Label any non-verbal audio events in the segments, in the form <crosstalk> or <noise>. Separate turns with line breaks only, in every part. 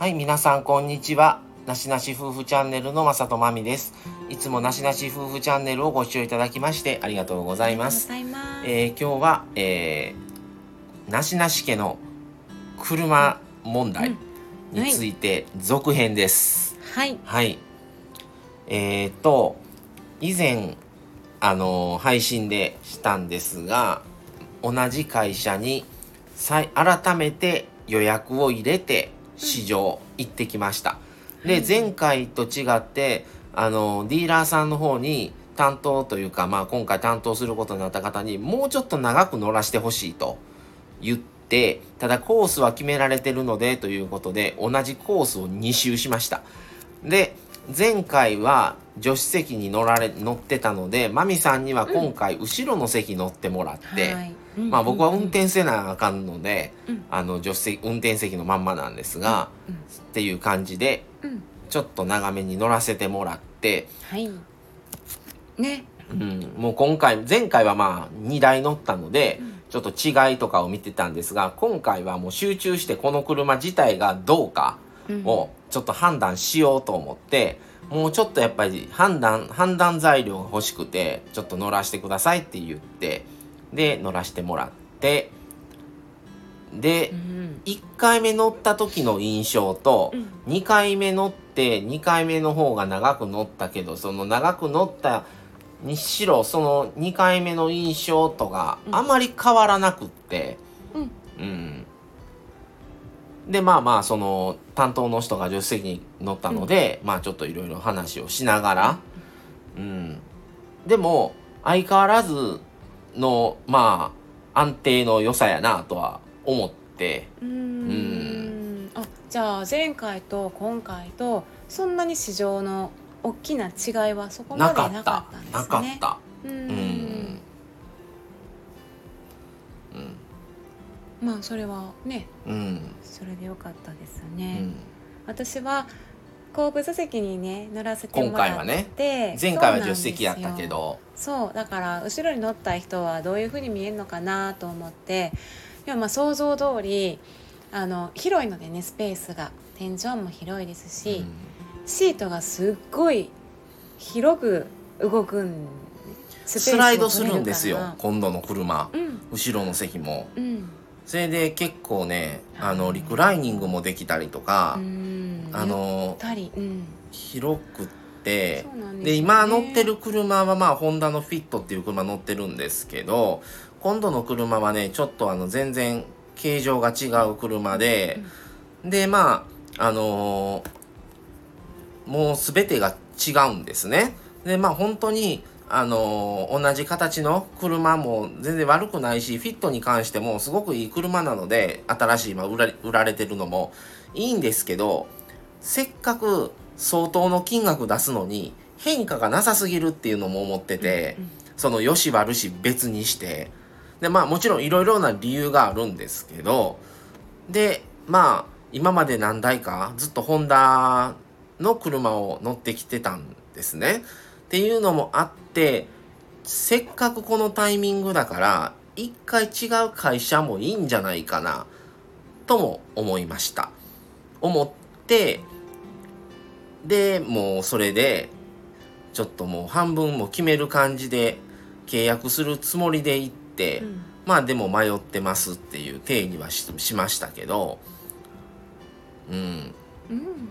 はい、皆さんこんにちは。なしなし夫婦チャンネルのまさとまみです。いつもなしなし夫婦チャンネルをご視聴いただきましてありがとうございます。
ます。
えー今日は、えー、なしなし家の車問題について続編です。
はい。
はい。えー、と、以前、あのー配信でしたんですが、同じ会社に再改めて予約を入れて市場行ってきました。で、前回と違って、あのーディーラーさんの方に担当というか、まあ今回担当することになった方にもうちょっと長く乗らせてほしいと言って、ただコースは決められてるのでということで、同じコースを2周しました。で、前回は助手席に乗られ、乗ってたので、マミさんには今回後ろの席乗ってもらって、
はい
まあ僕は運転せなあかんので、
うん。
あの助手席、運転席のまんまなんですが、
うん
っていう感じで、
うん。
ちょっと長めに乗らせてもらって、
はい。ね。
うん、もう今回、前回はまあ2台乗ったので、ちょっと違いとかを見てたんですが、今回はもう集中してこの車自体がどうかをちょっと判断しようと思って、もうちょっとやっぱり判断、判断材料が欲しくて、ちょっと乗らせてくださいって言って、で、乗らせてもらって、で
う、ん。
1回目乗った時の印象と
うん。
2回目乗って2回目の方が長く乗ったけどその長く乗ったにしろその2回目の印象とか
うん。
あまり変わらなくって
うん。
うん。でまあまあその担当の人が助手席に乗ったので、まあちょっといろいろ話をしながらうん。でも相変わらずのまあ安定の良さやなとは思って
うーん。あ、じゃあ前回と今回とそんなに市場の大きな違いはそこまで
なかった
んですね。
なかった
うー
うん
ん。まあそれはね、
うん
それでよかったです
う
ね。
ん
私は後部座席にね乗らせてもらって、
今回はね前回は助手席やったけど。
そうだから後ろに乗った人はどういう風に見えるのかなと思って。でもまあ想像通りあの広いのでねスペースが。天井も広いですし、シートがすっごい広く動くんスス
ライドするんですよ今度の車。
うん。
後ろの席も。
うん
それで結構ねあ
はい。
のリクライニングもできたりとか
うん。
あの
うん。
広くって
でね。
で今乗ってる車はまあホンダのフィットっていう車乗ってるんですけど今度の車はねちょっとあの全然形状が違う車で、でまああのーもう全てが違うんですね。でまあ本当にあのー同じ形の車も全然悪くないしフィットに関してもすごくいい車なので新しい今売られ売られてるのもいいんですけどせっかく相当の金額出すのに変化がなさすぎるっていうのも思ってて、
うん
その良し悪し別にしてでまあもちろんいろいろな理由があるんですけどでまあ今まで何台かずっとホンダの車を乗ってきてたんですね。っていうのもあってせっかくこのタイミングだから一回違う会社もいいんじゃないかなとも思いました。思ってでもうそれでちょっともう半分も決める感じで契約するつもりで行って、
うん。
まあでも迷ってますっていう体にはししましたけどうん。
うん。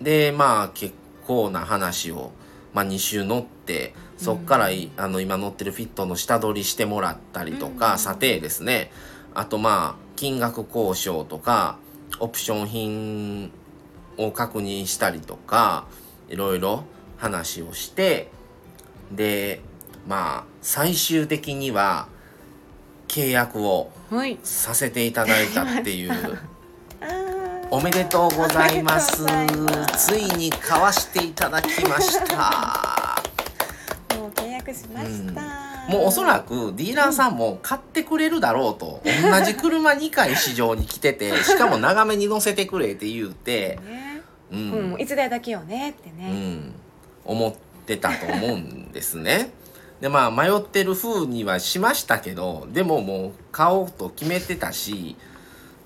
でまあ結構な話を、まあ、2週乗ってそっからい、あの今乗ってるフィットの下取りしてもらったりとか、
うん。
査定ですね。あとまあ金額交渉とかオプション品を確認したりとかいろいろ話をしてでまあ最終的には契約を
はい。
させていただいたっていう。<laughs>
あー
おめでとうございます。ついに買わしていただきました。
もう契約しました、
もうおそらくディーラーさんも買ってくれるだろうと。同じ車2回市場に来てて、<laughs> しかも長めに乗せてくれって言うて、
ね
う
うん
ん、
いつ代だけよねって
う
ね、
ん、思ってたと思うんですね。でまあ迷ってる風にはしましたけどでももう買おうと決めてたし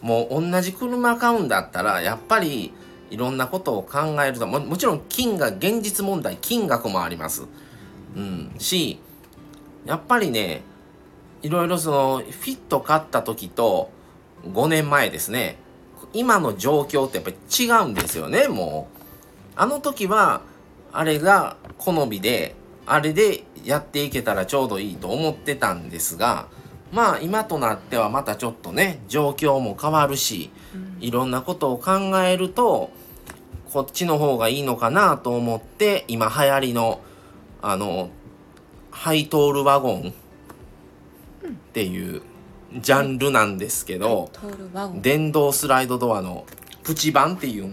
もう同じ車買うんだったらやっぱりいろんなことを考えるとももちろん金が現実問題金額もあります。うん、しやっぱりねいろいろそのフィット買った時と5年前ですね。今の状況ってやっぱり違うんですよねもう。あの時はあれが好みであれでやっていけたらちょうどいいと思ってたんですがまあ今となってはまたちょっとね状況も変わるしいろんなことを考えるとこっちの方がいいのかなと思って今流行りのあのハイトールワゴンっていうジャンルなんですけど、電動スライドドアのプチ版っていう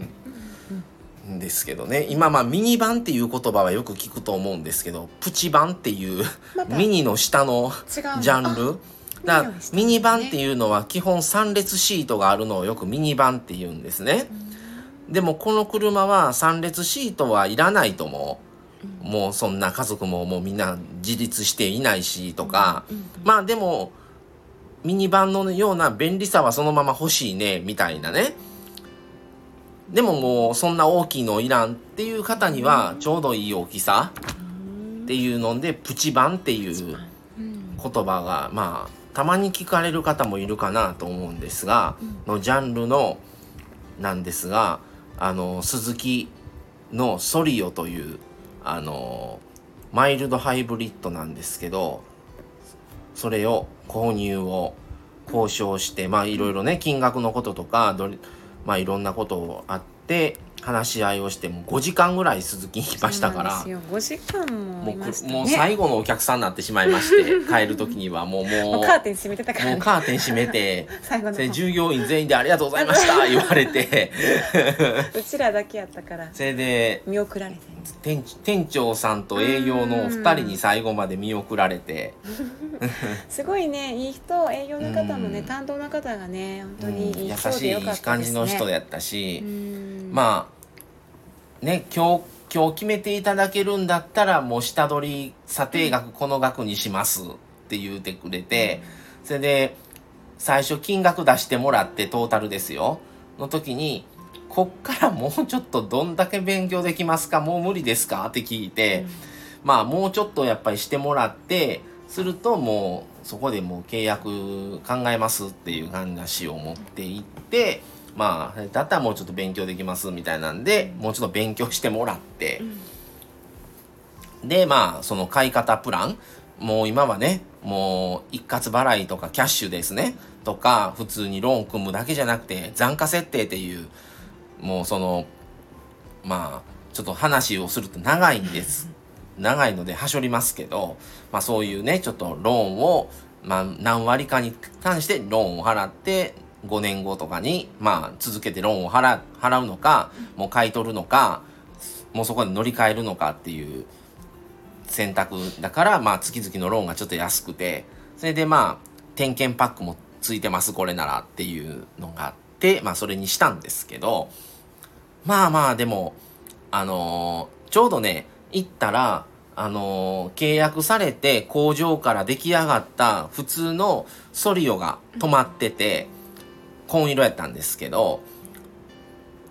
んですけどね。今まあミニ版っていう言葉はよく聞くと思うんですけどプチ版っていうミニの下のジャンルだからミ
ミニ
ニ版
の下ですね
っていうのは基本3列シートがあるのをよくミニ版って言うんですね。でもこの車は3列シートはいらないと思うもうそんな家族ももうみんな自立していないしとか。まあでもミニバンのような便利さはそのまま欲しいねみたいなね。でももうそんな大きいのいらんっていう方にはちょうどいい大きさっていうのでプチバンっていう
うん。
言葉がまあたまに聞かれる方もいるかなと思うんですが、のジャンルのなんですがあの鈴木のソリオというあのマイルドハイブリッドなんですけどそれを購入を交渉してまあいろいろね金額のこととかどれまあいろんなことあって話し合いをしてもう5時間ぐらい鈴木ましたから。
そうなんですよ。5時間もね。
もう最後のお客さんになってしまいまして <laughs> 帰る時には。もうもう
カーテン閉めてたから。
もう
ね
カーテン閉めて <laughs>
最後の
それ従業員全員でありがとうございました <laughs> 言われて。
うちらだけやったから
それで
見送られて。
店店長さんと営業のお二人に最後まで見送られて。
すごいねいい人営業の方もね
うん。
担当の方がね本当
うん
にいい
優
人
しい
でよかったですね。
感じの人やったし。
うん
まあね今日今日決めていただけるんだったらもう下取り査定額この額にしますって言うてくれてそれで最初金額出してもらってトータルですよ。の時にこっからもうちょっとどんだけ勉強できますかもう無理ですかって聞いて、まあもうちょっとやっぱりしてもらってするともうそこでもう契約考えますっていう話を持っていってまあだったらもうちょっと勉強できますみたいなんでもうちょっと勉強してもらって。でまあその買い方プラン。もう今はねもう一括払いとかキャッシュですね。とか普通にローン組むだけじゃなくて残価設定っていうもうそのまあちょっと話をすると長いんです。長いのではしょりますけど、まあ、そういうねちょっとローンを、まあ、何割かに関してローンを払って5年後とかに、まあ、続けてローンを払う払うのかもう買い取るのかもうそこで乗り換えるのかっていう選択だから、まあ、月々のローンがちょっと安くてそれでまあ点検パックもついてますこれならっていうのがあって、まあ、それにしたんですけどまあまあでもあのーちょうどね行ったらあのー契約されて工場から出来上がった普通のソリオが止まってて紺色やったんですけど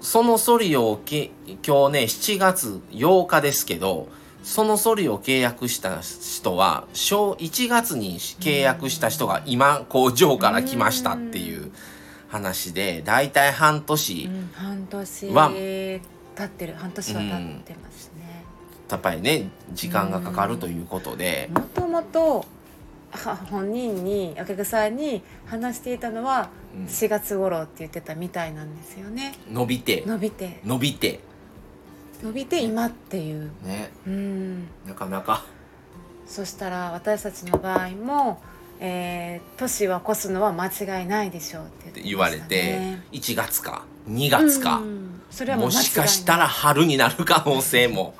そのソリオをけ今日ね7月8日ですけどそのソリを契約した人は小1月に契約した人が今工場から来ましたっていう話でだいたい半年
うん半年
は
経ってる。半年は経ってますね。
やっぱりね時間がかかるということで。
もともとは本人にお客さんに話していたのは
うん。
4月頃って言ってたみたいなんですよね。
伸びて。
伸びて。
伸びて。
伸びて今っていう。
ね。
うん。
なかなか。
そしたら私たちの場合も、えー、年は越すのは間違いないでしょうって言ってました
言われて
ね
1月か2月か、
うんそれはも
しかしたら春になる可能性 <laughs> も。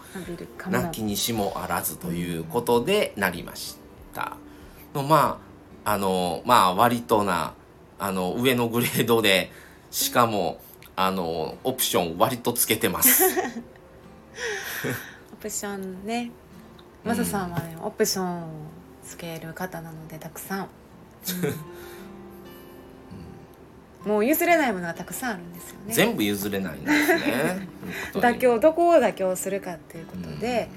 な
きにしもあらずということでなりました。のまああのまあ割となあの上のグレードでしかもあのオプション割とつけてます。<laughs>
オプションね。マサさんはね、オプションをつける方なのでたくさん、うん。もう譲れないものがたくさんあるんですよね。
全部譲れないんですね。
妥協どこを妥協するかっていうことで、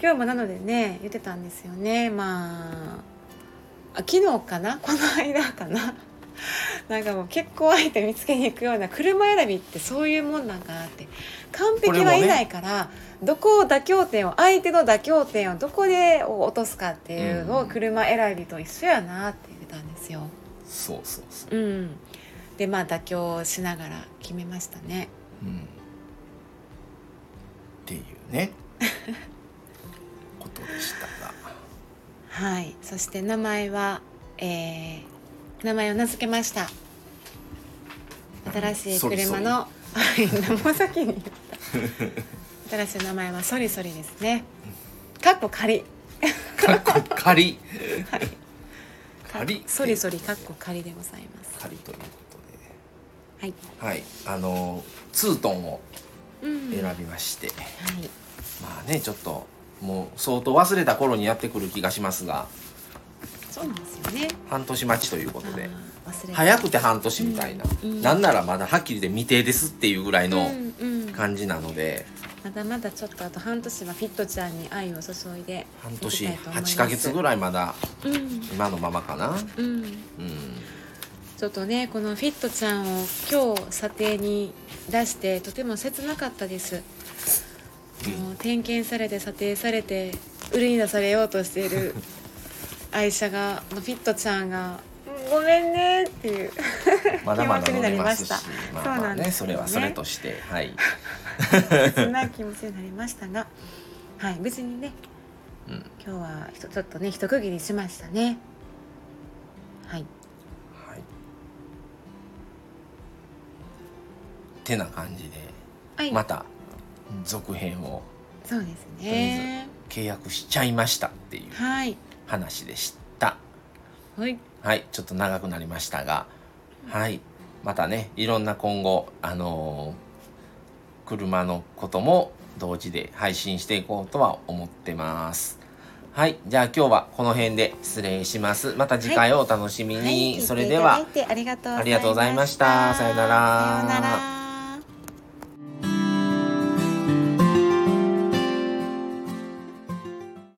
今日もなのでね言ってたんですよね。まああ昨日かな？<laughs> この間かな？<laughs> なんかもう結婚相手見つけに行くような車選びってそういうもんなんかなって。完璧はいないから、どこを妥協点を相手の妥協点をどこで落とすかっていうのを
うん
車選びと一緒やなって言ってたんですよ。
そうそうそう、
うん、でまあ妥協しながら決めましたね。
うん、っていうね。<laughs> ことでした。が
はい、そして名前は、えー名前を名付けました。新しい車の、はい、名も先に。<laughs> 新しい名前はソリソリですね。かっこ仮。
かっこ仮
はい。
仮
ソリソリかっこ仮でございます。
仮というこ
はい。
とではいあのツートンを
うん。
選
はい。
びまして、まあねちょっともう相当忘れた頃にやってくる気がしますが
そうなんですよね。
半年待ちということで。早くて半年みたいな、
うんうん。
なんならまだはっきりで未定ですっていうぐらいの
うんうん、
感じなので、
まだまだちょっとあと半年はフィットちゃんに愛を注いで
半年
いきたいと思います。
8ヶ月ぐらいまだ
うん。
今のままかな。
うん。
うん。
ちょっとねこのフィットちゃんを今日査定に出してとても切なかったです、もう点検されて査定されて売りに出されようとしている <laughs> 愛車がフィットちゃんが「ごめんね」っていう
まだまだ
気持ちになり
乗れまし
ますした
まあ
そう
まあね
なんですよね。
それはそれとしてはい、
切ない気持ちになりましたがはい無事にね
うん。
今日はちょっとね一区切りしましたね。はい。
はい、てな感じで
はい、
また続編を。
そうですね。
契約しちゃいましたっていう
はい。
話でした。
はい。
はい。ちょっと長くなりましたが。はい。またねいろんな今後あのー車のことも同時で配信していこうとは思ってます。はい。じゃあ今日はこの辺で失礼します。また次回をお楽しみに、
はい、
それでは。
聞いていただいて
ありがとうございました。さようなら。
さようなら